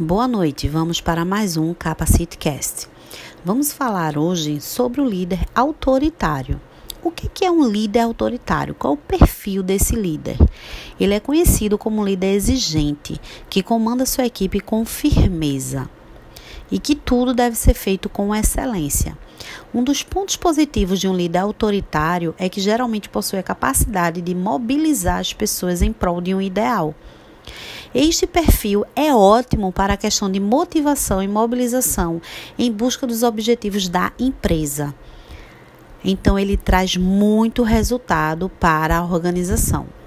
Boa noite, vamos para mais um CapacityCast. Vamos falar hoje sobre o líder autoritário. O que é um líder autoritário? Qual o perfil desse líder? Ele é conhecido como líder exigente, que comanda sua equipe com firmeza e que tudo deve ser feito com excelência. Um dos pontos positivos de um líder autoritário é que geralmente possui a capacidade de mobilizar as pessoas em prol de um ideal. Este perfil é ótimo para a questão de motivação e mobilização em busca dos objetivos da empresa. Então, ele traz muito resultado para a organização.